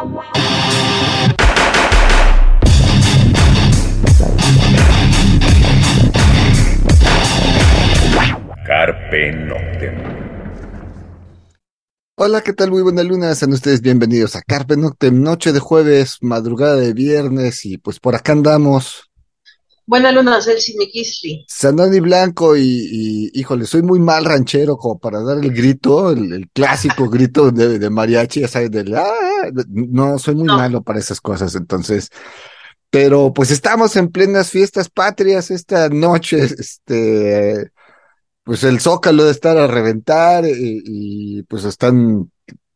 Carpe Noctem. Hola, ¿qué tal? Muy buena luna, sean ustedes bienvenidos a Carpe Noctem, noche de jueves, madrugada de viernes y pues por acá andamos Buena luna, Celsi Mikisli. Sanani Blanco y, y, híjole, soy muy mal ranchero como para dar el grito, el, clásico grito de, mariachi, ya sabes, del ah", no, soy muy malo para esas cosas, entonces, pero pues estamos en plenas fiestas patrias esta noche, este, pues el zócalo de estar a reventar y, y pues están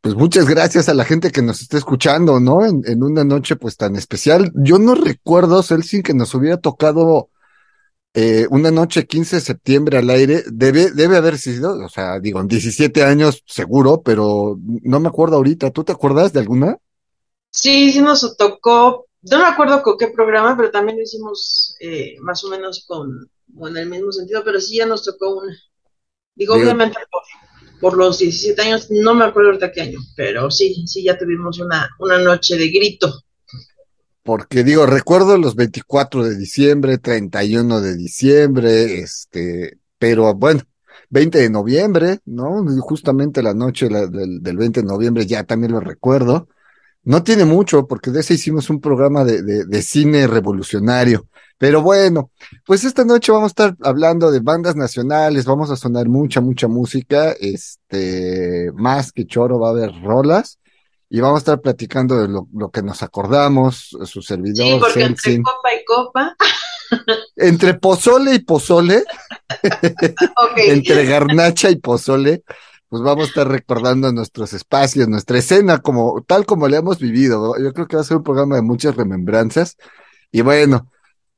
pues muchas gracias a la gente que nos está escuchando, ¿no? En, una noche pues tan especial. Yo no recuerdo, Celsin, que nos hubiera tocado eh, una noche 15 de septiembre al aire. Debe, debe haber sido, o sea, digo, en 17 años seguro, pero no me acuerdo ahorita. ¿Tú te acuerdas de alguna? Sí, sí nos tocó. No me acuerdo con qué programa, pero también lo hicimos eh, más o menos con, en el mismo sentido, pero sí ya nos tocó una. Digo, obviamente por los 17 años, no me acuerdo ahorita qué año, pero sí, sí, ya tuvimos una, una noche de grito. Porque digo, recuerdo los 24 de diciembre, 31 de diciembre, este, pero bueno, 20 de noviembre, ¿no? Justamente la noche del, del 20 de noviembre ya también lo recuerdo. No tiene mucho, porque de ese hicimos un programa de, de, de cine revolucionario. Pero bueno, pues esta noche vamos a estar hablando de bandas nacionales, vamos a sonar mucha, mucha música, este, más que choro va a haber rolas, y vamos a estar platicando de lo, que nos acordamos, su servidor. Sí, porque entre copa y copa. entre pozole y pozole, entre garnacha y pozole, pues vamos a estar recordando nuestros espacios, nuestra escena, como, tal como la hemos vivido. Yo creo que va a ser un programa de muchas remembranzas. Y bueno,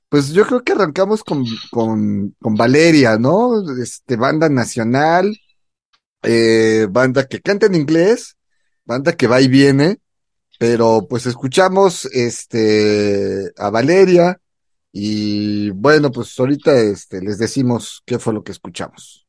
pues yo creo que arrancamos con, con, con Valeria, ¿no? Este, banda nacional, eh, banda que canta en inglés, banda que va y viene, pero pues escuchamos este a Valeria y bueno, pues ahorita este, les decimos qué fue lo que escuchamos.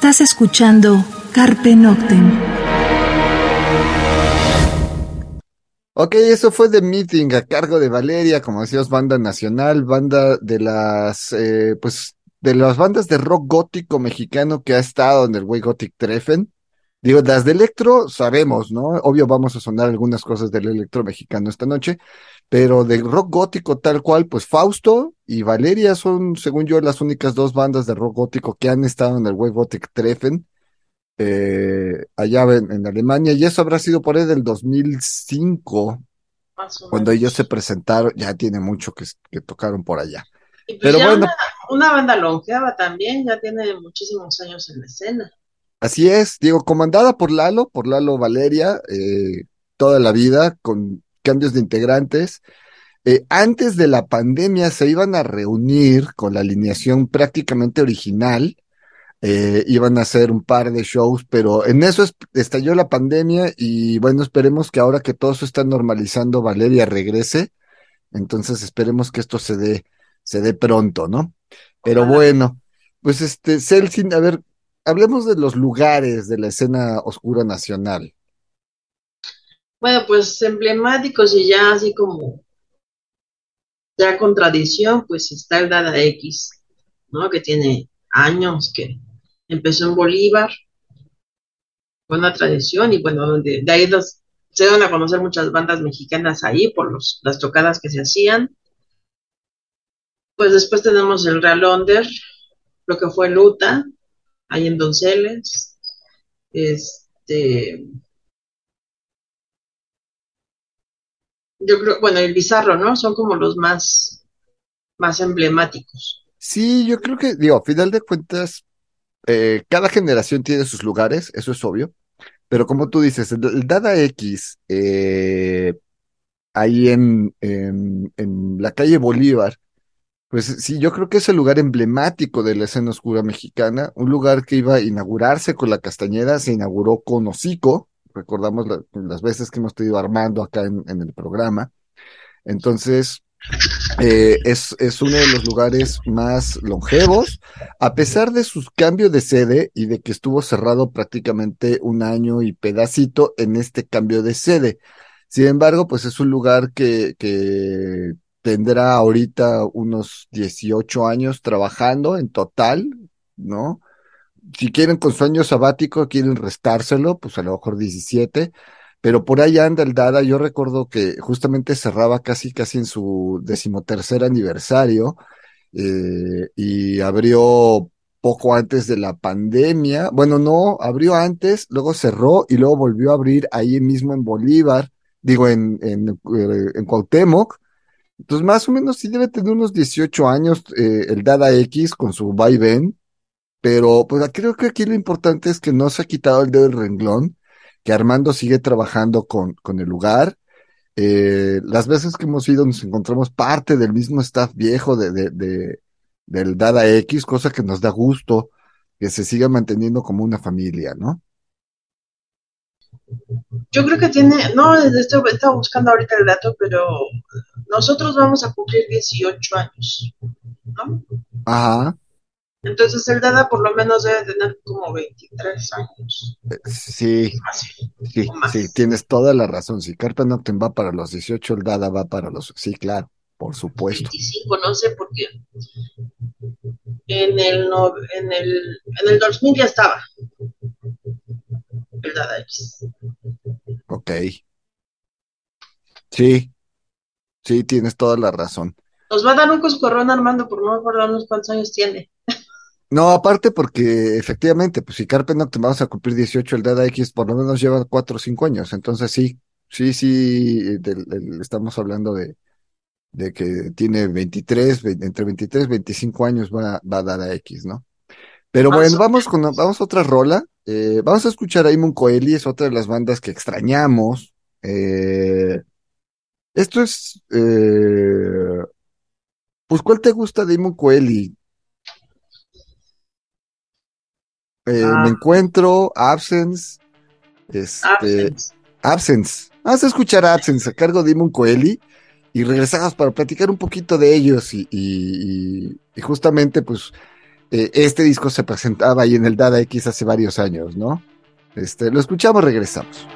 Estás escuchando Carpe Noctem. Ok, eso fue The Meeting a cargo de Valeria, como decíamos, banda nacional, banda de las, eh, pues, de las bandas de rock gótico mexicano que ha estado en el Way Gothic Treffen. Digo, las de electro sabemos, ¿no? Obvio vamos a sonar algunas cosas del electro mexicano esta noche, pero de rock gótico tal cual, pues Fausto y Valeria son, según yo, las únicas dos bandas de rock gótico que han estado en el Way Gothic Treffen eh, allá en, Alemania, y eso habrá sido por ahí del 2005, cuando ellos se presentaron, ya tiene mucho que, tocaron por allá. Pues Pero bueno. Una, banda longeva también, ya tiene muchísimos años en la escena. Así es, digo, comandada por Lalo, por Lalo Valeria, eh, toda la vida, con cambios de integrantes. Eh, antes de la pandemia se iban a reunir con la alineación prácticamente original, eh, iban a hacer un par de shows, pero en eso estalló la pandemia y bueno, esperemos que ahora que todo se está normalizando, Valeria regrese. Entonces esperemos que esto se dé, se dé pronto, ¿no? Pero bueno, pues este, Celsin, a ver, hablemos de los lugares de la escena oscura nacional. Bueno, pues emblemáticos y ya así como ya con tradición, pues está el Dada X, ¿no? Que tiene años que empezó en Bolívar, buena tradición, y bueno, de, ahí se dan a conocer muchas bandas mexicanas ahí por los, las tocadas que se hacían. Pues después tenemos el Real Under, lo que fue Luta, ahí en Donceles. Este. Yo creo, bueno, el Bizarro, ¿no? Son como los más, más emblemáticos. Sí, yo creo que, digo, a final de cuentas, eh, cada generación tiene sus lugares, eso es obvio, pero como tú dices, el, Dada X, eh, ahí en, en, la calle Bolívar, pues sí, yo creo que es el lugar emblemático de la escena oscura mexicana, un lugar que iba a inaugurarse con la Castañeda, se inauguró con Hocico, recordamos las veces que hemos tenido Armando acá en, el programa. Entonces, eh, es, es, uno de los lugares más longevos, a pesar de sus cambios de sede y de que estuvo cerrado prácticamente un año y pedacito en este cambio de sede. Sin embargo, pues es un lugar que, que tendrá ahorita unos 18 años trabajando en total, ¿no? Si quieren con su año sabático, quieren restárselo, pues a lo mejor 17 pero por ahí anda el Dada. Yo recuerdo que justamente cerraba casi, casi en su decimotercer aniversario eh, y abrió poco antes de la pandemia. Bueno, no, abrió antes, luego cerró y luego volvió a abrir ahí mismo en Bolívar, digo, en, en, eh, en Cuauhtémoc. Entonces, más o menos sí debe tener unos 18 años eh, el Dada X con su vaivén, pero pues creo que aquí lo importante es que no se ha quitado el dedo del renglón que Armando sigue trabajando con, con el lugar. Eh, las veces que hemos ido nos encontramos parte del mismo staff viejo de, de, del Dada X, cosa que nos da gusto que se siga manteniendo como una familia, ¿no? Yo creo que tiene, no, estaba buscando ahorita el dato, pero nosotros vamos a cumplir 18 años, ¿no? Ajá. Entonces el Dada por lo menos debe tener como 23 años. Eh, sí, sí, sí, tienes toda la razón. Si Carpe Noctem va para los 18, el Dada va para los... Sí, claro, por supuesto. 25, no sé por qué. En el, en el, en el 2000 ya estaba el Dada X. Ok. Sí, sí, tienes toda la razón. Nos va a dar un coscorrón Armando por no acordarnos cuántos años tiene. No, aparte porque efectivamente, pues si Carpe Noctem vamos a cumplir 18, el Dada X por lo menos lleva 4 o 5 años. Entonces sí, sí, sí, estamos hablando de, de que tiene 23, entre 23 y 25 años va, va a Dada X, ¿no? Pero bueno, vamos con vamos a otra rola. Eh, vamos a escuchar a Imon Coeli, es otra de las bandas que extrañamos. Eh, esto es, eh, pues, ¿cuál te gusta de Imon Coeli? Eh, me ah. encuentro, Absence, este, Absence. Vamos a escuchar Absence a cargo de Imon Coeli y regresamos para platicar un poquito de ellos y, justamente pues eh, este disco se presentaba ahí en el Dada X hace varios años, ¿no? Este, lo escuchamos, regresamos.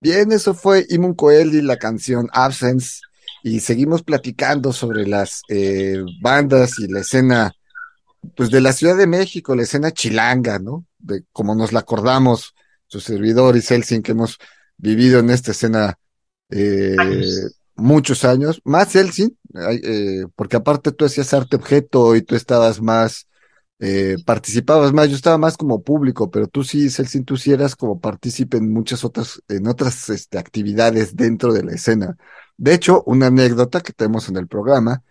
Bien, eso fue Imun Coeli, la canción Absence, y seguimos platicando sobre las eh, bandas y la escena, pues de la Ciudad de México, la escena chilanga, ¿no? De como nos la acordamos, su servidor y Celsin, que hemos vivido en esta escena eh, muchos años, más Celsin, eh, porque aparte tú hacías arte objeto y tú estabas más eh, participabas más, yo estaba más como público, pero tú sí, Celsin, tú sí eras como partícipe en muchas otras, en otras este, actividades dentro de la escena. De hecho, una anécdota que tenemos en el programa,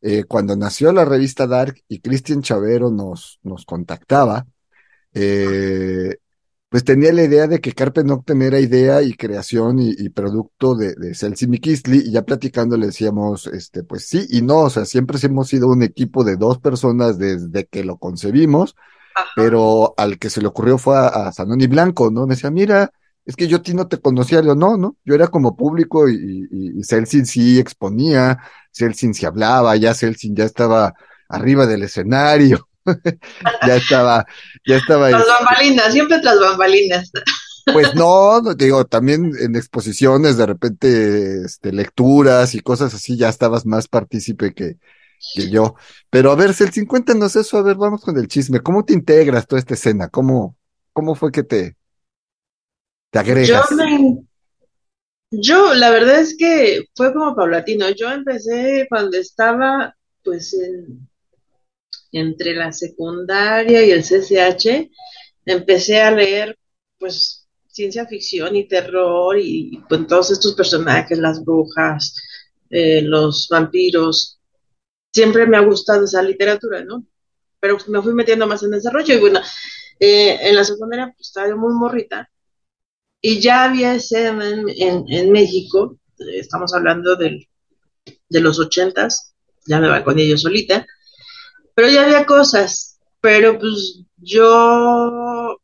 eh, cuando nació la revista Dark y Cristian Chavero nos, nos contactaba, eh, pues tenía la idea de que Carpe Noctem era idea y creación y, producto de, de Celsi Mikisli, y ya platicando le decíamos, este, pues sí y no, o sea, siempre hemos sido un equipo de dos personas desde que lo concebimos, pero al que se le ocurrió fue a, Sanoni Blanco, ¿no? Me decía, mira, es que yo a ti no te conocía, yo no, ¿no? Yo era como público y, y, Celsin sí exponía, Celsin sí hablaba, ya Celsin ya estaba arriba del escenario. Ya estaba, ya estaba. Las bambalinas, siempre tras bambalinas. Pues no, digo, también en exposiciones, de repente, este, lecturas y cosas así, ya estabas más partícipe que, que yo. Pero a ver, Celsin, cuéntanos eso, a ver, vamos con el chisme. ¿Cómo te integras toda esta escena? ¿Cómo, cómo fue que te, te agregas? Yo, yo, la verdad es que fue como paulatino. Yo empecé cuando estaba, pues, en, entre la secundaria y el CCH, empecé a leer, pues, ciencia ficción y terror y, con todos estos personajes, las brujas, eh, los vampiros. Siempre me ha gustado esa literatura, ¿no? Pero me fui metiendo más en desarrollo y bueno, eh, en la secundaria pues estaba muy morrita y ya había escena en, en, México, estamos hablando del, de los ochentas, ya me va con ellos solita, pero ya había cosas, pero pues yo,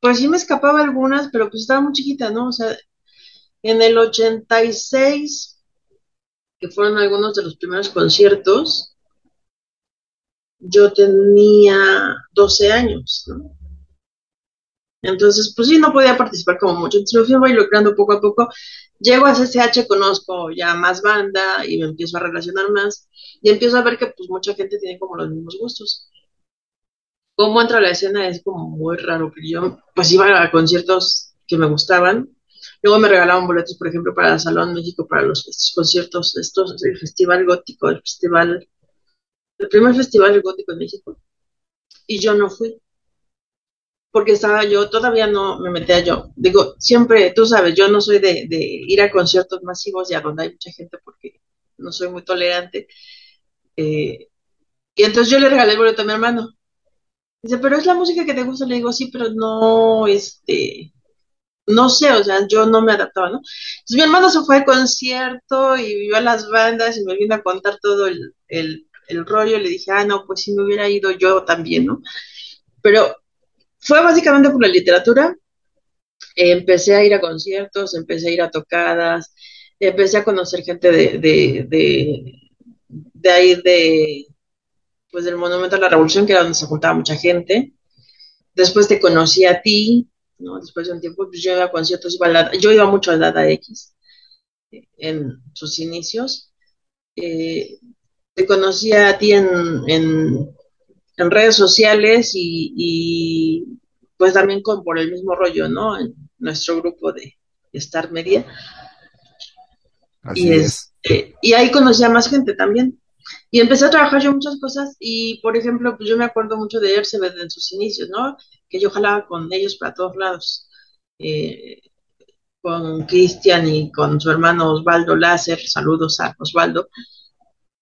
pues sí me escapaba algunas, pero pues estaba muy chiquita, ¿no? O sea, en el 86, que fueron algunos de los primeros conciertos, yo tenía 12 años, ¿no? Entonces, pues sí, no podía participar como mucho. Entonces me fui logrando poco a poco. Llego a CCH, conozco ya más banda y me empiezo a relacionar más y empiezo a ver que pues mucha gente tiene como los mismos gustos. Cómo entra la escena es como muy raro, porque yo pues iba a conciertos que me gustaban. Luego me regalaban boletos, por ejemplo, para el Salón México, para los conciertos, estos, el Festival Gótico, el Festival, el primer Festival Gótico en México. Y yo no fui porque estaba yo, todavía no me metía yo. Digo, siempre, tú sabes, yo no soy de, ir a conciertos masivos y a donde hay mucha gente porque no soy muy tolerante. Eh, y entonces yo le regalé el boleto a mi hermano. Dice, pero es la música que te gusta. Le digo, sí, pero no, este, no sé, o sea, yo no me adaptaba, ¿no? Entonces mi hermano se fue al concierto y vio a las bandas y me vino a contar todo el, el, rollo. Le dije, ah, no, pues si me hubiera ido yo también, ¿no? Pero fue básicamente por la literatura. empecé a ir a conciertos, empecé a ir a tocadas, empecé a conocer gente de, ahí, de, pues del Monumento a la Revolución, que era donde se juntaba mucha gente. Después te conocí a ti, ¿no? Después de un tiempo, pues yo iba a conciertos, yo iba mucho a Data X en sus inicios. Eh, te conocí a ti en, en, en redes sociales y, pues también con, por el mismo rollo, ¿no? En nuestro grupo de Star Media. y, es. Este, y ahí conocí a más gente también. Y empecé a trabajar yo muchas cosas y, por ejemplo, pues yo me acuerdo mucho de Ercebet en sus inicios, ¿no? Que yo jalaba con ellos para todos lados. Eh, con Cristian y con su hermano Osvaldo Láser, saludos a Osvaldo,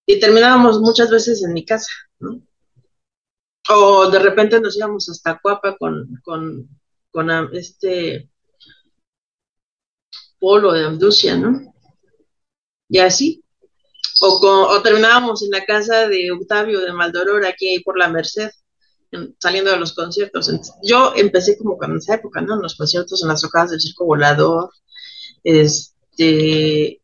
y terminábamos muchas veces en mi casa, ¿no? O de repente nos íbamos hasta Cuapa con, con, con este polo de Amducia, ¿no? Y así. O, o terminábamos en la casa de Octavio de Maldoror, aquí por la Merced, saliendo de los conciertos. yo empecé como en esa época, ¿no? En los conciertos, en las tocadas del Circo Volador. Este,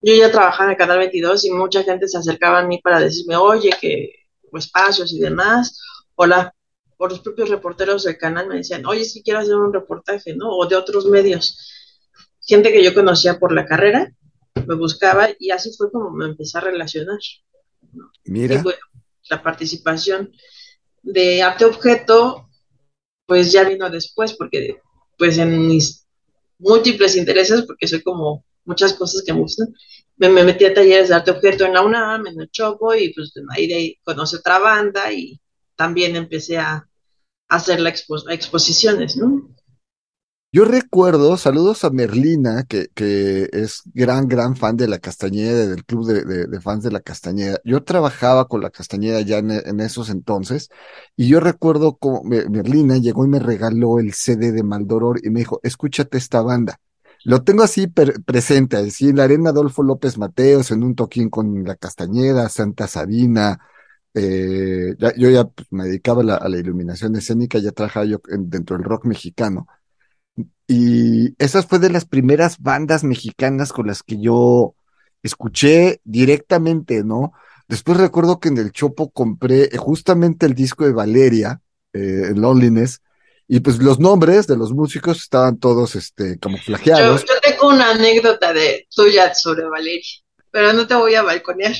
yo ya trabajaba en el Canal 22 y mucha gente se acercaba a mí para decirme, oye, que espacios y demás. Hola, por los propios reporteros del canal me decían, oye, si quiero hacer un reportaje, ¿no? O de otros medios. Gente que yo conocía por la carrera, me buscaba y así fue como me empecé a relacionar. Mira. Y bueno, la participación de arte objeto, pues ya vino después, porque pues en mis múltiples intereses, porque soy como muchas cosas que me gustan, me, metí a talleres de arte objeto en la UNAM, en el Chopo, y pues ahí, de ahí conocí otra banda y también empecé a, hacer la exposiciones, ¿no? Yo recuerdo, saludos a Merlina, que, que es gran, gran fan de la Castañeda, del club de, fans de la Castañeda. Yo trabajaba con la Castañeda ya en, esos entonces, y yo recuerdo como Merlina llegó y me regaló el CD de Maldoror y me dijo, escúchate esta banda. Lo tengo así presente, así en la arena Adolfo López Mateos, en un toquín con la Castañeda, Santa Sabina, eh, yo ya pues, me dedicaba a la, iluminación escénica, ya trabajaba yo dentro del rock mexicano y esas fue de las primeras bandas mexicanas con las que yo escuché directamente, ¿no? Después recuerdo que en el Chopo compré justamente el disco de Valeria, eh, Loneliness, y pues los nombres de los músicos estaban todos este, camuflajeados. Yo, yo tengo una anécdota de tuya sobre Valeria, pero no te voy a balconear.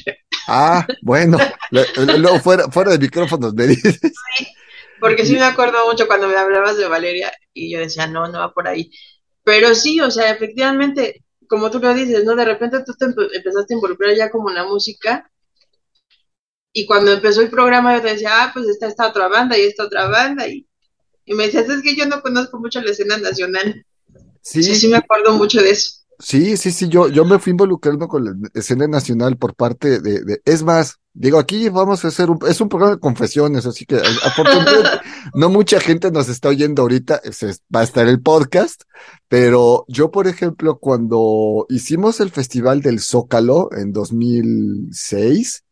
Ah, bueno, luego fuera, fuera de micrófonos me dices. Sí, porque sí me acuerdo mucho cuando me hablabas de Valeria y yo decía, no, no va por ahí. Pero sí, o sea, efectivamente, como tú lo dices, ¿no? De repente tú te empezaste a involucrar ya como en la música y cuando empezó el programa yo te decía, ah, pues está esta otra banda y esta otra banda y, y me decías, es que yo no conozco mucho la escena nacional. Sí, sí, sí me acuerdo mucho de eso. Sí, sí, sí, yo, yo me fui involucrando con la escena nacional por parte de, de, es más, digo, aquí vamos a hacer un, es un programa de confesiones, así que afortunadamente no mucha gente nos está oyendo ahorita, va a estar el podcast, pero yo, por ejemplo, cuando hicimos el Festival del Zócalo en 2006,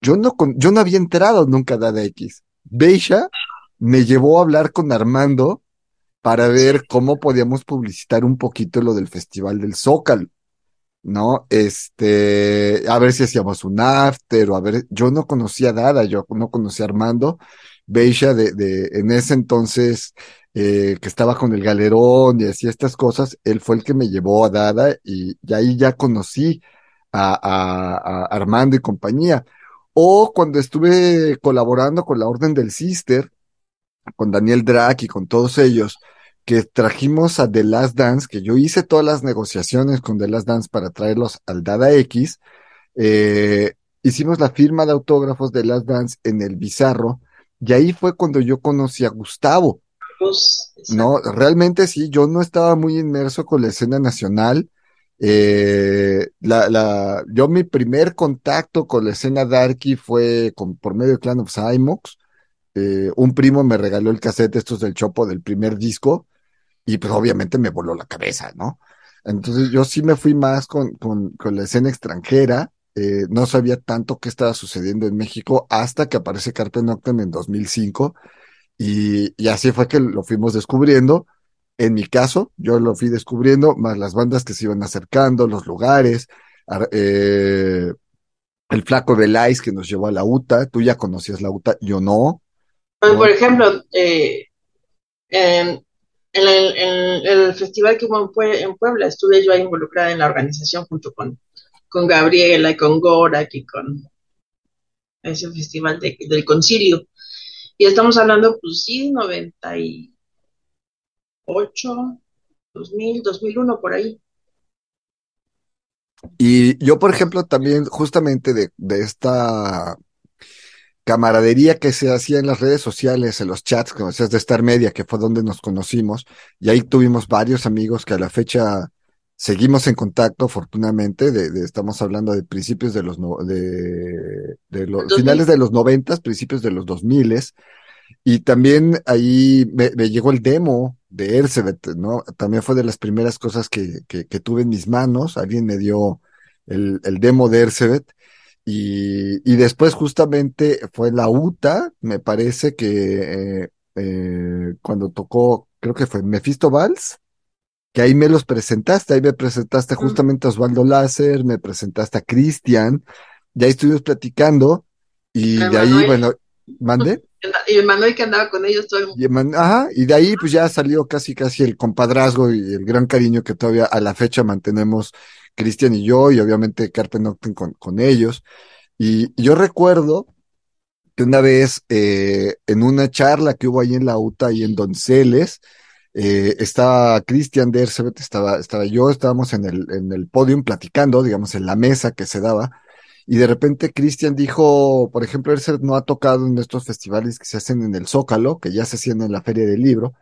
yo no, yo no había entrado nunca a Dada X. Beisha me llevó a hablar con Armando para ver cómo podíamos publicitar un poquito lo del Festival del Zócalo, ¿no? Este, a ver si hacíamos un after o a ver, yo no conocía a Dada, yo no conocía a Armando, Beisha de, de, en ese entonces, eh, que estaba con el galerón y hacía estas cosas, él fue el que me llevó a Dada y, y ahí ya conocí a, a, a Armando y compañía. O cuando estuve colaborando con la Orden del Sister, con Daniel Drac y con todos ellos, que trajimos a The Last Dance, que yo hice todas las negociaciones con The Last Dance para traerlos al Dada X, eh, hicimos la firma de autógrafos de Last Dance en el Bizarro, y ahí fue cuando yo conocí a Gustavo. No, realmente sí, yo no estaba muy inmerso con la escena nacional. Eh, la, la, yo mi primer contacto con la escena darky fue con, por medio de Clan of Cymox, eh, un primo me regaló el cassette estos del Chopo del primer disco y pues obviamente me voló la cabeza, ¿no? Entonces yo sí me fui más con, con, con la escena extranjera, eh, no sabía tanto qué estaba sucediendo en México hasta que aparece Carpe Noctem en 2005 y, y así fue que lo fuimos descubriendo. En mi caso, yo lo fui descubriendo, más las bandas que se iban acercando, los lugares, eh, el flaco de Ice que nos llevó a la UTA, tú ya conocías la UTA, yo no, por ejemplo, eh, en, el, festival que hubo en, Puebla, estuve yo ahí involucrada en la organización junto con, con Gabriela y con Gorak y con ese festival del concilio. Y estamos hablando, pues sí, 98, 2000, 2001, por ahí. Y yo, por ejemplo, también justamente de, de esta camaradería que se hacía en las redes sociales, en los chats, como decías, de Star Media, que fue donde nos conocimos, y ahí tuvimos varios amigos que a la fecha seguimos en contacto, afortunadamente, de, estamos hablando de principios de los, de, de los finales de los noventas, principios de los dos miles, y también ahí me, llegó el demo de Ercebet, ¿no? También fue de las primeras cosas que, que, que tuve en mis manos, alguien me dio el, el demo de Ercebet, y, y después justamente fue la UTA, me parece que eh, eh, cuando tocó, creo que fue Mephisto Valls, que ahí me los presentaste, ahí me presentaste justamente a Osvaldo Láser, me presentaste a Cristian, y ahí estuvimos platicando, y de ahí, bueno, mande. Y Emanuel que andaba con ellos todo el mundo. Y ajá, y de ahí pues ya salió casi casi el compadrazgo y el gran cariño que todavía a la fecha mantenemos Cristian y yo, y obviamente Carpe Noctem con, con ellos. Y yo recuerdo que una vez eh, en una charla que hubo ahí en la UTA y en Donceles, eh, estaba Cristian de estaba, estaba yo, estábamos en el, en el podium platicando, digamos, en la mesa que se daba, y de repente Cristian dijo, por ejemplo, Ersebet no ha tocado en estos festivales que se hacen en el Zócalo, que ya se hacían en la Feria del Libro,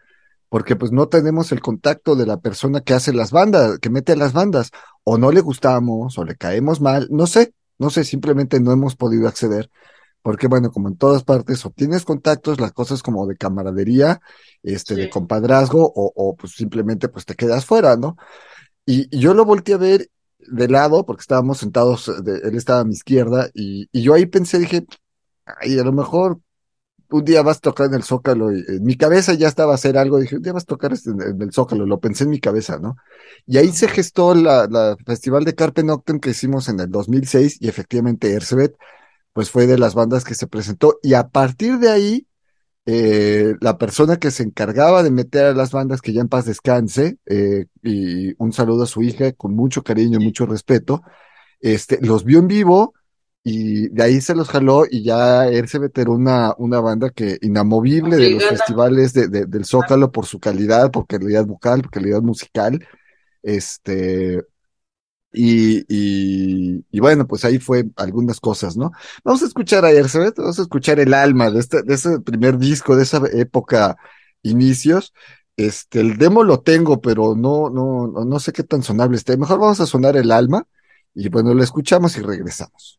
porque pues no tenemos el contacto de la persona que hace las bandas, que mete las bandas, o no le gustamos, o le caemos mal, no sé, no sé, simplemente no hemos podido acceder porque bueno, como en todas partes obtienes contactos, las cosas como de camaradería, este, de compadrazgo, o, o, pues simplemente pues te quedas fuera, ¿no? Y, yo lo volteé a ver de lado, porque estábamos sentados, él estaba a mi izquierda, y, y, yo ahí pensé, dije, ay, a lo mejor un día vas a tocar en el Zócalo, y en mi cabeza ya estaba a hacer algo, dije, un día vas a tocar este, en, el Zócalo, lo pensé en mi cabeza, ¿no? Y ahí se gestó la, la Festival de Carpe Noctem que hicimos en el 2006, y efectivamente Ersebet pues fue de las bandas que se presentó y a partir de ahí, eh, la persona que se encargaba de meter a las bandas, que ya en paz descanse, eh, y un saludo a su hija con mucho cariño y mucho respeto, este, los vio en vivo y de ahí se los jaló y ya él se veteró una, una banda que inamovible de los festivales de, del Zócalo por su calidad, por calidad vocal, por calidad musical, este, y, y, bueno, pues ahí fue algunas cosas, ¿no? Vamos a escuchar a Ersebet, vamos a escuchar el alma de, este, de ese primer disco, de esa época, inicios. Este, el demo lo tengo, pero no, no, no sé qué tan sonable esté. Mejor vamos a sonar el alma y bueno, lo escuchamos y regresamos.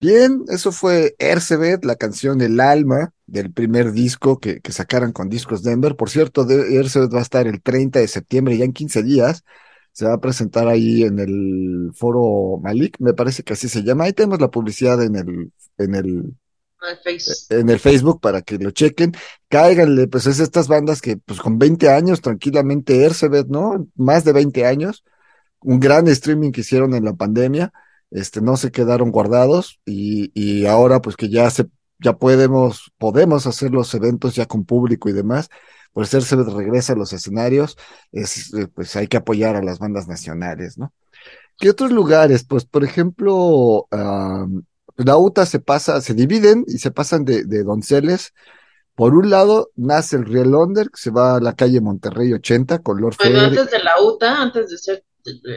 Bien, eso fue Ercebet, la canción El Alma del primer disco que, que sacaran con Discos Denver. Por cierto, de, Ercebet va a estar el 30 de septiembre, ya en 15 días. Se va a presentar ahí en el foro Malik, me parece que así se llama. Ahí tenemos la publicidad en el, en el, en el Facebook para que lo chequen. Cáiganle, pues es estas bandas que, pues con 20 años, tranquilamente, Ercebet, ¿no? Más de 20 años. Un gran streaming que hicieron en la pandemia este, no se quedaron guardados y, y ahora pues que ya se, ya podemos, podemos hacer los eventos ya con público y demás, pues se regresa a los escenarios, es, eh, pues hay que apoyar a las bandas nacionales, ¿no? ¿Qué otros lugares? Pues, por ejemplo, la UTA se pasa, se dividen y se pasan de, de Donceles. Por un lado, nace el Real Under, que se va a la calle Monterrey 80 con Lord Bueno, antes de la UTA, antes de ser,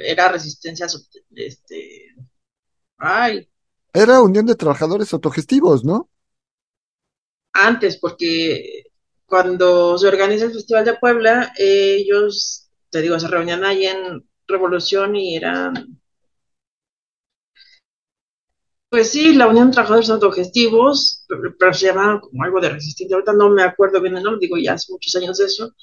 era resistencia, este, Ay. Era Unión de Trabajadores Autogestivos, ¿no? Antes, porque cuando se organiza el Festival de Puebla, ellos, te digo, se reunían ahí en Revolución y eran, pues sí, la Unión de Trabajadores Autogestivos, pero, se llamaban como algo de resistencia. Ahorita no me acuerdo bien el nombre, digo, ya hace muchos años de eso.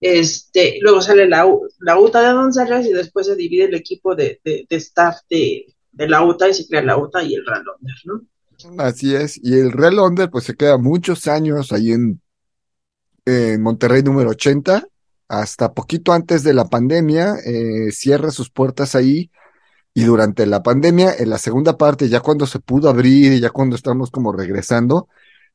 Este, luego sale la, la UTA de Donceles y después se divide el equipo de, de, de staff de, de la UTA y se crea la UTA y el Real Under, ¿no? Así es, y el Real Under pues se queda muchos años ahí en, en Monterrey número 80, hasta poquito antes de la pandemia, eh, cierra sus puertas ahí y durante la pandemia, en la segunda parte, ya cuando se pudo abrir y ya cuando estamos como regresando,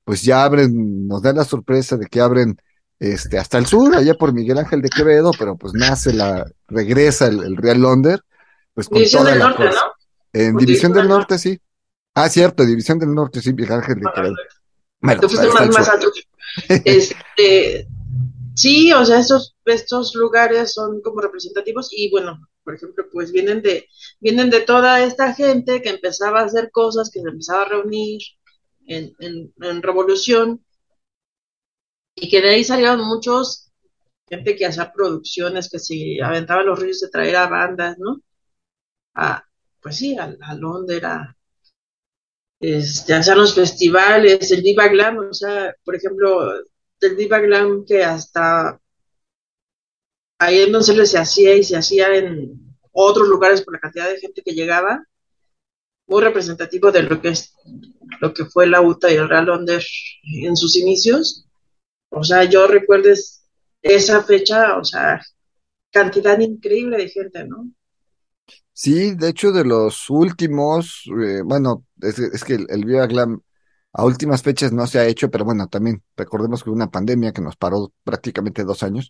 pues ya abren, nos da la sorpresa de que abren este, hasta el sur, allá por Miguel Ángel de Quevedo, pero pues nace la, regresa el, el Real Under, pues con toda del la norte, cosa. ¿no? En Porque División del. Norte, sí. Ah, cierto, División del Norte, sí, de Quevedo. Bueno, más, más alto. Este, sí, o sea, estos, estos lugares son como representativos y bueno, por ejemplo, pues vienen de, vienen de toda esta gente que empezaba a hacer cosas, que se empezaba a reunir en, en, en revolución y que de ahí salieron muchos, gente que hacía producciones, que se aventaba los ríos de traer a bandas, ¿no? A, pues sí, a, a Londres, a, los festivales, el Viva Glam, o sea, por ejemplo, del Viva Glam que hasta ahí en Donceles se hacía y se hacía en otros lugares por la cantidad de gente que llegaba, muy representativo de lo que es lo que fue la UTA y el Real Under en sus inicios. O sea, yo recuerdo es- esa fecha, o sea, cantidad increíble de gente, ¿no? Sí, de hecho, de los últimos, eh, bueno, es, es que el, el Viva Glam a últimas fechas no se ha hecho, pero bueno, también recordemos que hubo una pandemia que nos paró prácticamente dos años,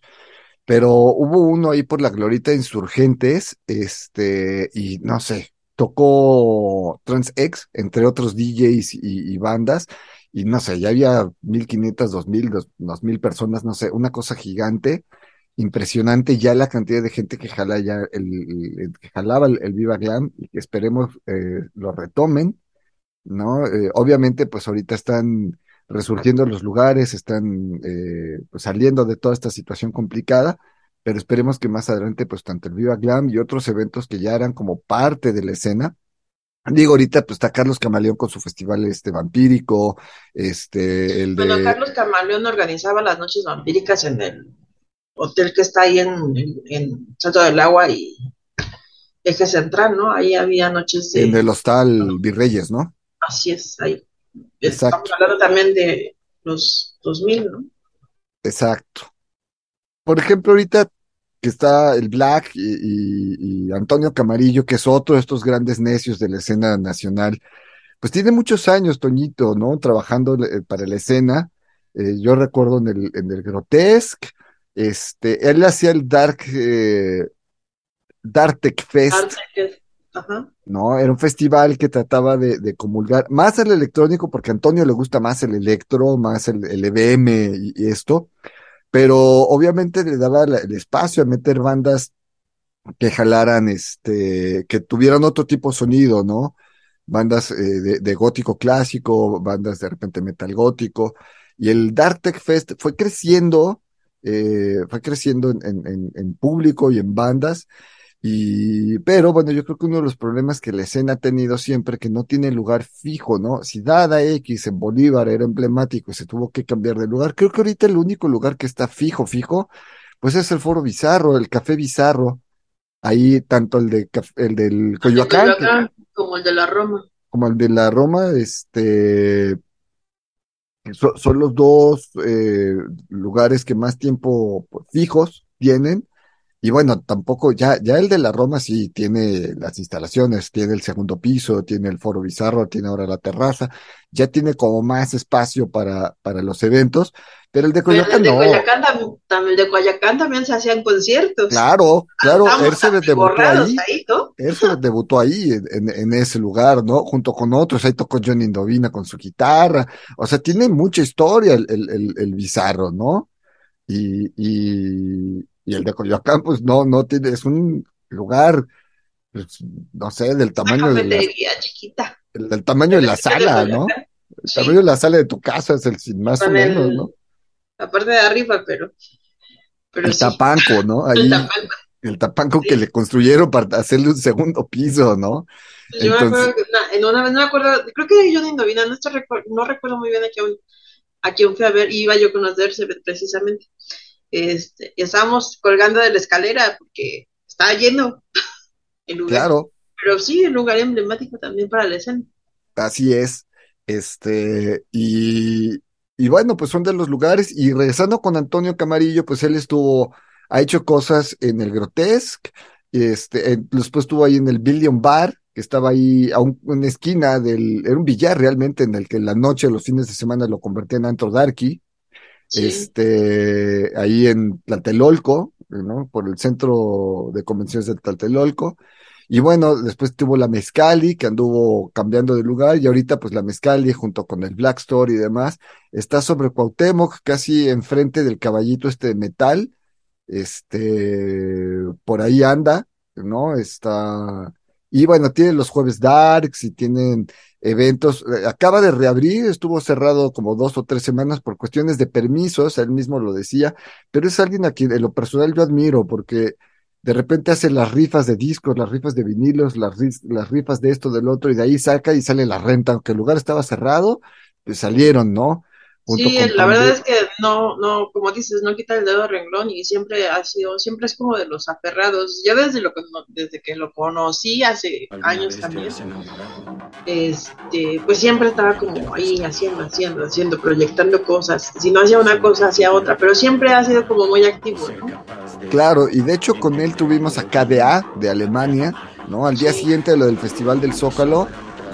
pero hubo uno ahí por la Glorita Insurgentes, este, y no sé, tocó TransX, entre otros DJs y, y bandas, y no sé, ya había 1500, 2000, dos- 2000 personas, no sé, una cosa gigante impresionante ya la cantidad de gente que jala ya el, que jalaba el, el Viva Glam y que esperemos eh, lo retomen, ¿no? Eh, obviamente, pues ahorita están resurgiendo los lugares, están eh, pues saliendo de toda esta situación complicada, pero esperemos que más adelante, pues tanto el Viva Glam y otros eventos que ya eran como parte de la escena. Digo, ahorita pues está Carlos Camaleón con su festival este vampírico, este, el Bueno, Carlos Camaleón organizaba las noches vampíricas en el hotel que está ahí en, en, en Salto del Agua y Eje Central, ¿no? Ahí había noches de... en el Hostal Virreyes, ¿no? Así es, ahí. Exacto. Estamos hablando también de los 2000, ¿no? Exacto. Por ejemplo, ahorita que está el Black y, y- y Antonio Camarillo, que es otro de estos grandes necios de la escena nacional, pues tiene muchos años, Toñito, ¿no? Trabajando eh, para la escena. Eh, yo recuerdo en el, en el Grotesque, este, él hacía el Dark, eh, Dark Tech Fest. Que- Ajá. ¿no? Era un festival que trataba de, de comulgar más el electrónico, porque a Antonio le gusta más el electro, más el, el EBM y, y esto, pero obviamente le daba el espacio a meter bandas que jalaran, este, que tuvieran otro tipo de sonido, ¿no? Bandas eh, de, gótico clásico, bandas de repente metal gótico, y el Dark Tech Fest fue creciendo, eh, fue creciendo en, en, público y en bandas, y, pero bueno, yo creo que uno de los problemas que la escena ha tenido siempre, que no tiene lugar fijo, ¿no? Si Dada X en Bolívar era emblemático y se tuvo que cambiar de lugar, creo que ahorita el único lugar que está fijo, fijo, pues es el Foro Bizarro, el Café Bizarro. Ahí tanto el de el del Coyoacán, como el de la Roma. Como el de la Roma, este son los dos eh, lugares que más tiempo pues, fijos tienen y bueno, tampoco, ya, ya el de la Roma sí tiene las instalaciones, tiene el segundo piso, tiene el foro bizarro, tiene ahora la terraza, ya tiene como más espacio para, para los eventos, pero el de Coyoacán no. el de Coyoacán también se hacían conciertos. Claro, claro, él se debutó ahí, él se debutó ahí en, en, ese lugar, ¿no? Junto con otros, ahí tocó Johnny Indovina con su guitarra, o sea, tiene mucha historia el, el, el, bizarro, ¿no? Y, y, y el de Coyoacán, pues no, no tiene, es un lugar, pues, no sé, del tamaño de la, chiquita. El, del tamaño de la sala, ¿no? El tamaño de la sala de tu casa es el sin más o menos, ¿no? La parte de arriba, pero. el tapanco, ¿no? Ahí, el tapanco. El tapanco que le construyeron para hacerle un segundo piso, ¿no? Yo me acuerdo que en una vez, no me acuerdo, creo que era Johnny Indovina, no, no recuerdo muy bien a quién, a quién fui a ver, iba yo a conocerse precisamente este, estábamos colgando de la escalera porque estaba lleno el lugar. Claro. Pero sí, el lugar emblemático también para la escena. Así es. Este, y, y bueno, pues son de los lugares. Y regresando con Antonio Camarillo, pues él estuvo, ha hecho cosas en el Grotesque, este, después estuvo ahí en el Billion Bar, que estaba ahí a una esquina del, era un billar realmente en el que la noche, los fines de semana lo convertían en antro darky este, ahí en Tlatelolco, ¿no? Por el centro de convenciones de Tlatelolco. Y bueno, después tuvo la Mezcali, que anduvo cambiando de lugar, y ahorita pues la Mezcali junto con el Black Store y demás, está sobre Cuauhtémoc, casi enfrente del caballito este de metal, este, por ahí anda, ¿no? Está, y bueno, tiene los jueves darks y tienen eventos. Eh, acaba de reabrir, estuvo cerrado como dos o tres semanas por cuestiones de permisos, él mismo lo decía, pero es alguien a quien en lo personal yo admiro porque de repente hace las rifas de discos, las rifas de vinilos, las, las rifas de esto, del otro, y de ahí saca y sale la renta, aunque el lugar estaba cerrado, pues salieron, ¿no? Sí, la verdad es que no, no, como dices, no quita el dedo de renglón y siempre ha sido, siempre es como de los aferrados. Yo desde lo que desde que lo conocí hace años también, este, pues siempre estaba como ahí haciendo, haciendo, haciendo, proyectando cosas. Si no hacía una cosa, hacía otra, pero siempre ha sido como muy activo, ¿no? Claro, y de hecho con él tuvimos a KDA de Alemania, ¿no? Al día siguiente de lo del Festival del Zócalo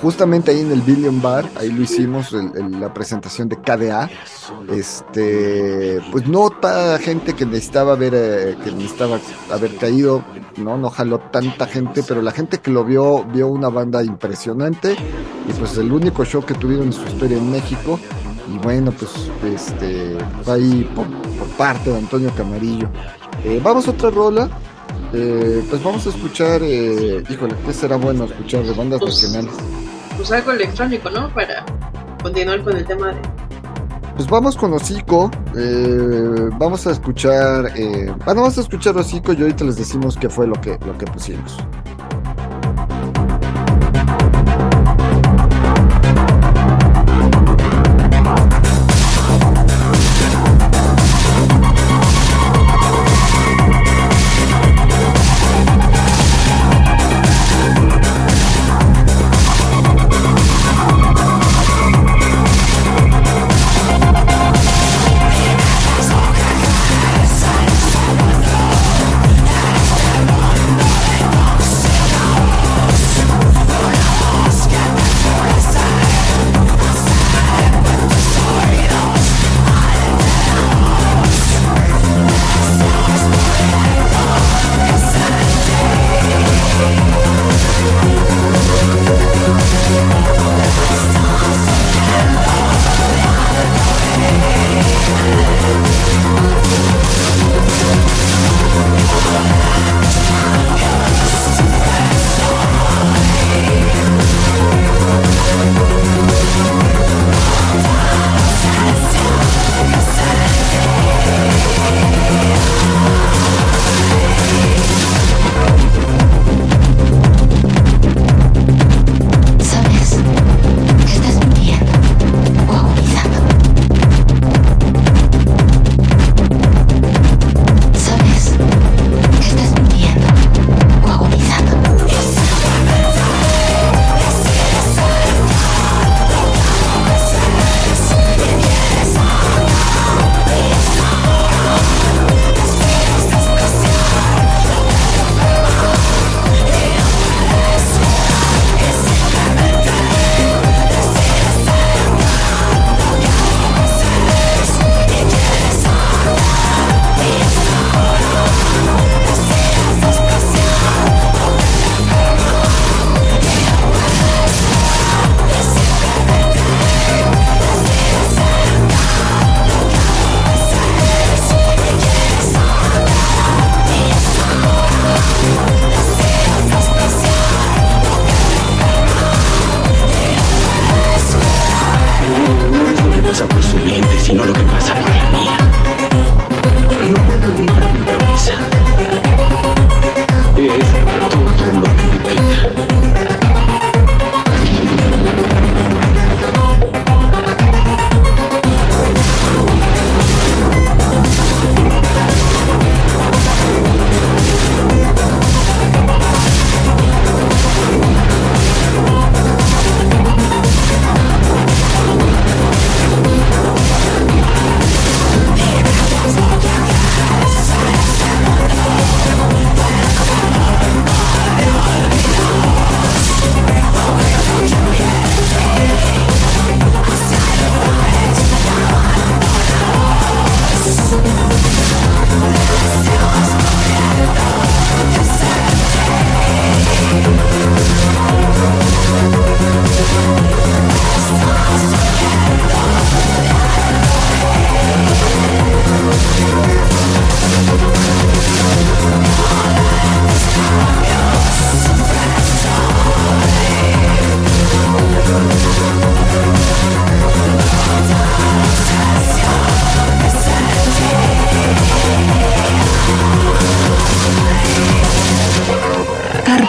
justamente ahí en el Billion Bar, ahí lo hicimos, la presentación de KDA. Este, pues no toda gente que necesitaba ver, eh, que necesitaba haber caído, no, no jaló tanta gente, pero la gente que lo vio, vio una banda impresionante y pues el único show que tuvieron en su historia en México. Y bueno, pues este, ahí por, parte de Antonio Camarillo. Eh, vamos a otra rola. Eh, pues vamos a escuchar, híjole, ¿qué será bueno escuchar de bandas nacionales? Pues algo electrónico, ¿no? Para continuar con el tema de... Pues vamos con Hocico, eh, vamos a escuchar, eh, bueno, vamos a escuchar Hocico y ahorita les decimos qué fue lo que, lo que pusimos.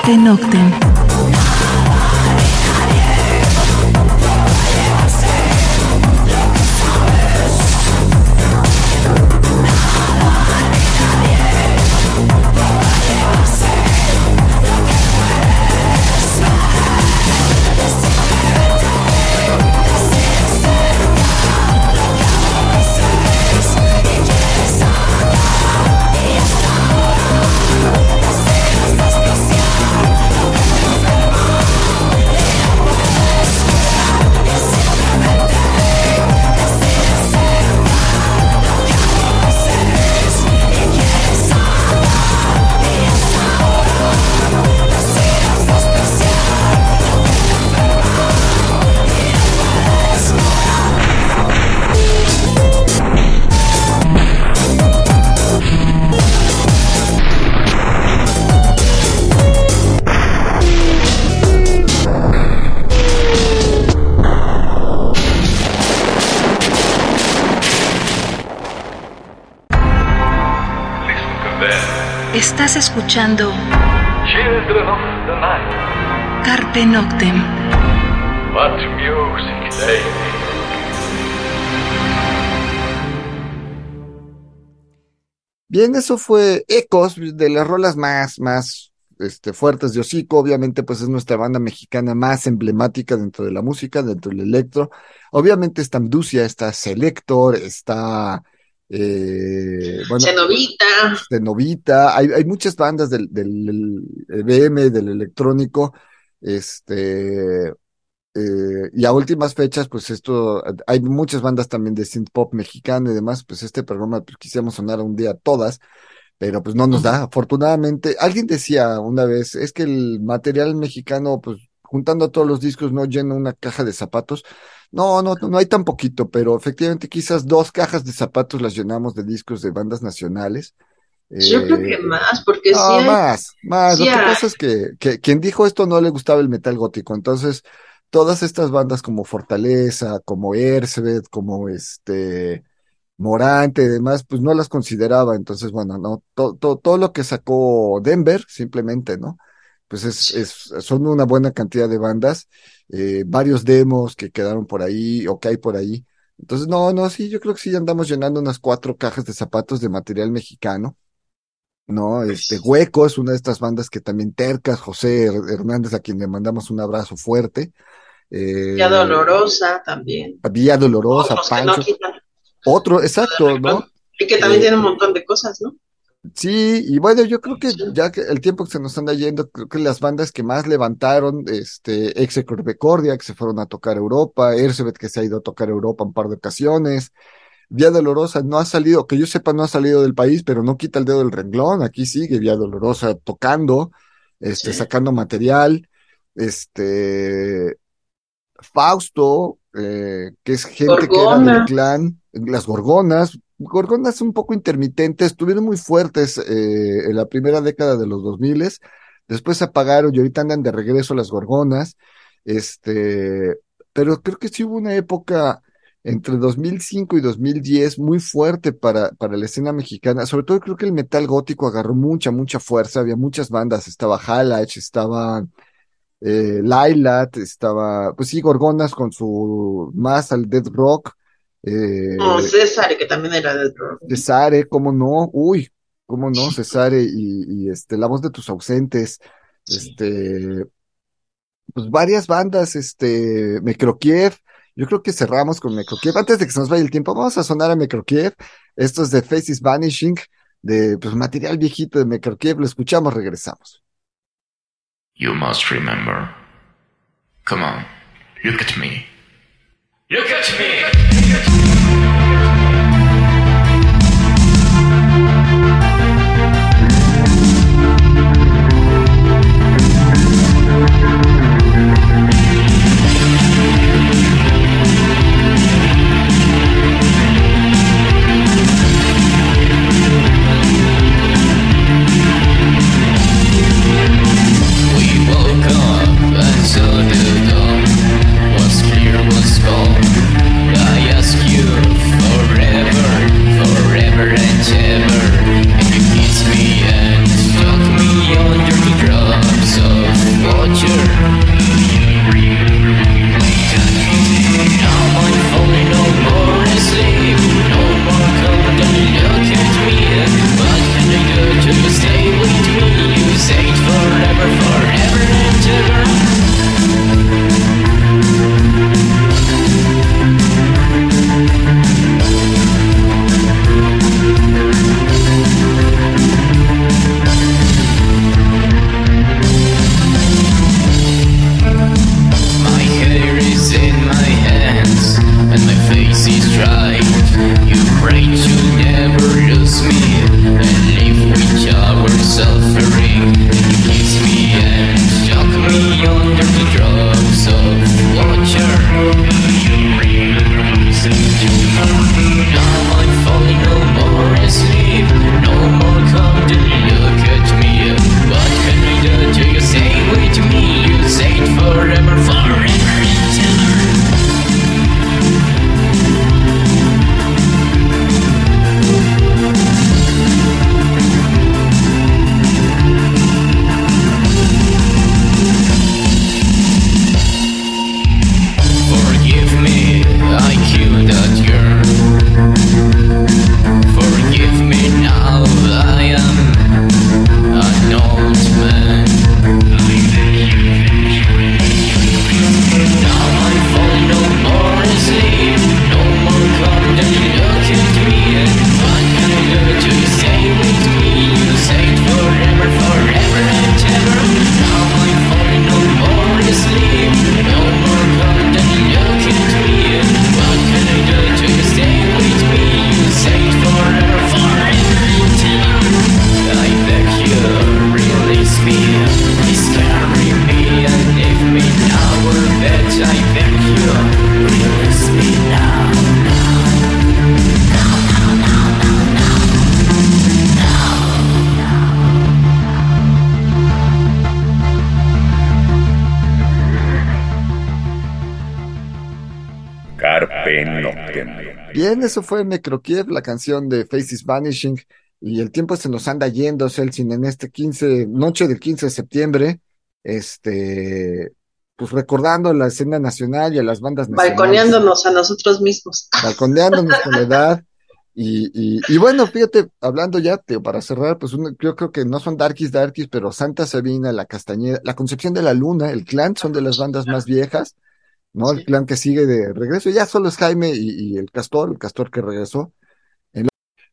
Tenoctem. Carpe Noctem. Estás escuchando Carpe Noctem. Bien, eso fue Ecos de las rolas más, más este, fuertes de Hocico. Obviamente, pues es nuestra banda mexicana más emblemática dentro de la música, dentro del electro. Obviamente está Amducia, está Selector, está eh, bueno, Cenovita. Hay, hay muchas bandas del, del EBM, del electrónico, este, eh, y a últimas fechas, pues esto, hay muchas bandas también de synth pop mexicano y demás, pues este programa pues, quisiéramos sonar un día todas, pero pues no nos da. Afortunadamente, alguien decía una vez, es que el material mexicano, pues juntando todos los discos no llena una caja de zapatos. No, no, no hay tan poquito, pero efectivamente quizás dos cajas de zapatos las llenamos de discos de bandas nacionales. Yo creo que eh, más, porque no, más, más. Lo que pasa es que, que quien dijo esto no le gustaba el metal gótico, entonces todas estas bandas como Fortaleza, como Ersbeth, como este Morante y demás, pues no las consideraba, entonces bueno, no, todo, todo lo que sacó Denver, simplemente, ¿no? Pues es, es, son una buena cantidad de bandas, eh, varios demos que quedaron por ahí o que hay por ahí. Entonces, no, no, sí, yo creo que sí andamos llenando unas cuatro cajas de zapatos de material mexicano. ¿no? Este Hueco es una de estas bandas que también tercas, José Hernández, a quien le mandamos un abrazo fuerte. Eh, Vía Dolorosa también. Vía Dolorosa, Pancho. Otro, exacto, ¿no? Y que también eh, tiene un montón de cosas, ¿no? Sí, y bueno, yo creo que ya que el tiempo que se nos anda yendo, creo que las bandas que más levantaron, este, Execorbecordia, que se fueron a tocar Europa, Ersebet, que se ha ido a tocar Europa un par de ocasiones, Vía Dolorosa no ha salido, que yo sepa, no ha salido del país, pero no quita el dedo del renglón, aquí sigue Vía Dolorosa tocando, este, sacando material, este, Fausto, eh, que es gente que era del clan, las Gorgonas, Gorgonas un poco intermitentes, estuvieron muy fuertes eh, en la primera década de los 2000, después se apagaron y ahorita andan de regreso las Gorgonas, este, pero creo que sí hubo una época entre 2005 y 2010 muy fuerte para, para la escena mexicana, sobre todo creo que el metal gótico agarró mucha, mucha fuerza, había muchas bandas, estaba Halach, estaba eh, Lailat, estaba, pues sí, Gorgonas con su más al dead rock, eh, oh, César, que también era del rock. César, cómo no, uy, cómo no, César, y, este, La voz de tus ausentes, este, pues varias bandas, este, Mekrokiev, yo creo que cerramos con Mekrokiev. Antes de que se nos vaya el tiempo, vamos a sonar a Mekrokiev. Esto es de Faces Vanishing, de pues, material viejito de Mekrokiev. Lo escuchamos, regresamos. You must remember. Come on, look at me. Look at me! I ask you Bien, eso fue Mecrokiev, la canción de Faces Vanishing. Y el tiempo se nos anda yendo, Celsin, en este 15, noche del 15 de septiembre, este, pues recordando la escena nacional y a las bandas nacionales. Balconeándonos a nosotros mismos. Balconeándonos con la edad. Y, y, y, bueno, fíjate, hablando ya, tío, para cerrar, pues uno, yo creo que no son Darkies Darkies, pero Santa Sabina, La Castañeda, La Concepción de la Luna, El Clan son de las bandas más viejas, ¿no? El clan que sigue de regreso, ya solo es Jaime y, y el Castor, el Castor que regresó. El,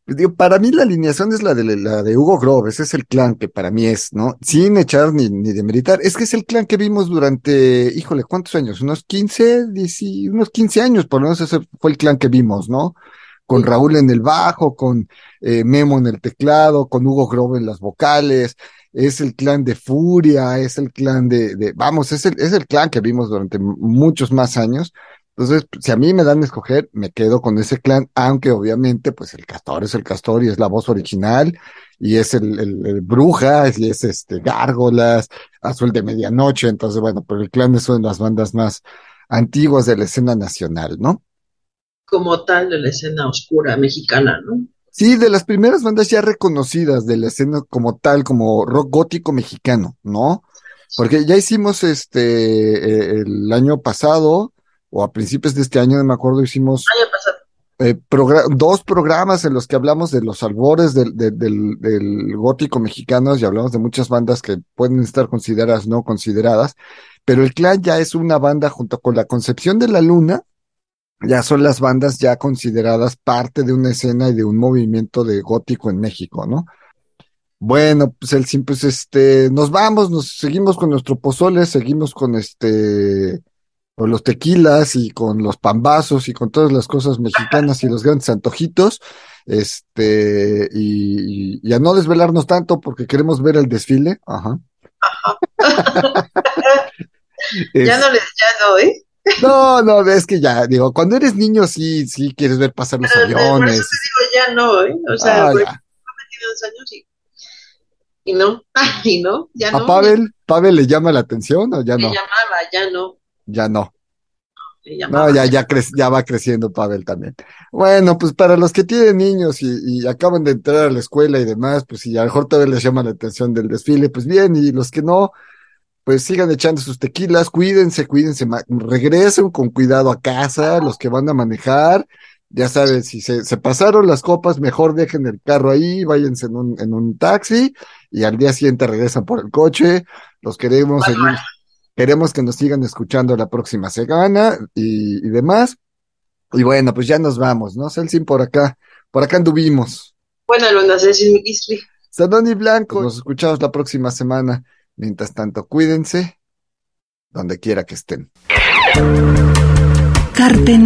digo, para mí la alineación es la de, la de Hugo Grove, ese es el clan que para mí es, ¿no? Sin echar ni, ni demeritar, es que es el clan que vimos durante, híjole, ¿cuántos años? Unos 15, 10, unos 15 años, por lo menos ese fue el clan que vimos, ¿no? con Raúl en el bajo, con eh, Memo en el teclado, con Hugo Grove en las vocales, es el clan de Furia, es el clan de, de vamos, es el, es el clan que vimos durante muchos más años. Entonces, si a mí me dan a escoger, me quedo con ese clan, aunque obviamente, pues el castor es el castor y es la voz original, y es el, el, el brujas, y es este gárgolas, azul de medianoche, entonces bueno, pero el clan es una de las bandas más antiguas de la escena nacional, ¿no? como tal de la escena oscura mexicana, ¿no? Sí, de las primeras bandas ya reconocidas de la escena como tal, como rock gótico mexicano, ¿no? Porque ya hicimos este el año pasado, o a principios de este año, no me acuerdo, hicimos año pasado. Eh, dos programas en los que hablamos de los albores del, del, del, del gótico mexicano y hablamos de muchas bandas que pueden estar consideradas, no consideradas, pero el clan ya es una banda junto con la Concepción de la Luna, ya son las bandas ya consideradas parte de una escena y de un movimiento de gótico en México, ¿no? Bueno, pues el pues este, nos vamos, nos seguimos con nuestro pozole, seguimos con este, con los tequilas y con los pambazos y con todas las cosas mexicanas y los grandes antojitos, este, y, y a no desvelarnos tanto porque queremos ver el desfile, ajá. ya no les, ya no, ¿eh? No, no, es que ya, digo, cuando eres niño sí, sí quieres ver pasar los Pero, aviones. Por eso te digo, ya no, ¿eh? O sea, Ah, porque ya. tiene dos años y, y no, y no, ya no. ¿A Pavel? ¿Pavel le llama la atención o ya no? llamaba, ya no, Ya no. No, ya, ya, cre- ya va creciendo Pavel también. Bueno, pues para los que tienen niños y, y acaban de entrar a la escuela y demás, pues si a lo mejor todavía les llama la atención del desfile, pues bien, y los que no, pues sigan echando sus tequilas, cuídense, cuídense, regresen con cuidado a casa, los que van a manejar, ya saben, si se, se pasaron las copas, mejor dejen el carro ahí, váyanse en un, en un taxi y al día siguiente regresan por el coche, los queremos seguir, queremos que nos sigan escuchando la próxima semana y, y demás. Y bueno, pues ya nos vamos, ¿no? Celsin por acá, por acá anduvimos. Bueno, lo nací sin mi Isli. Sanón y Blanco, nos escuchamos la próxima semana. Mientras tanto, cuídense donde quiera que estén. Carpe.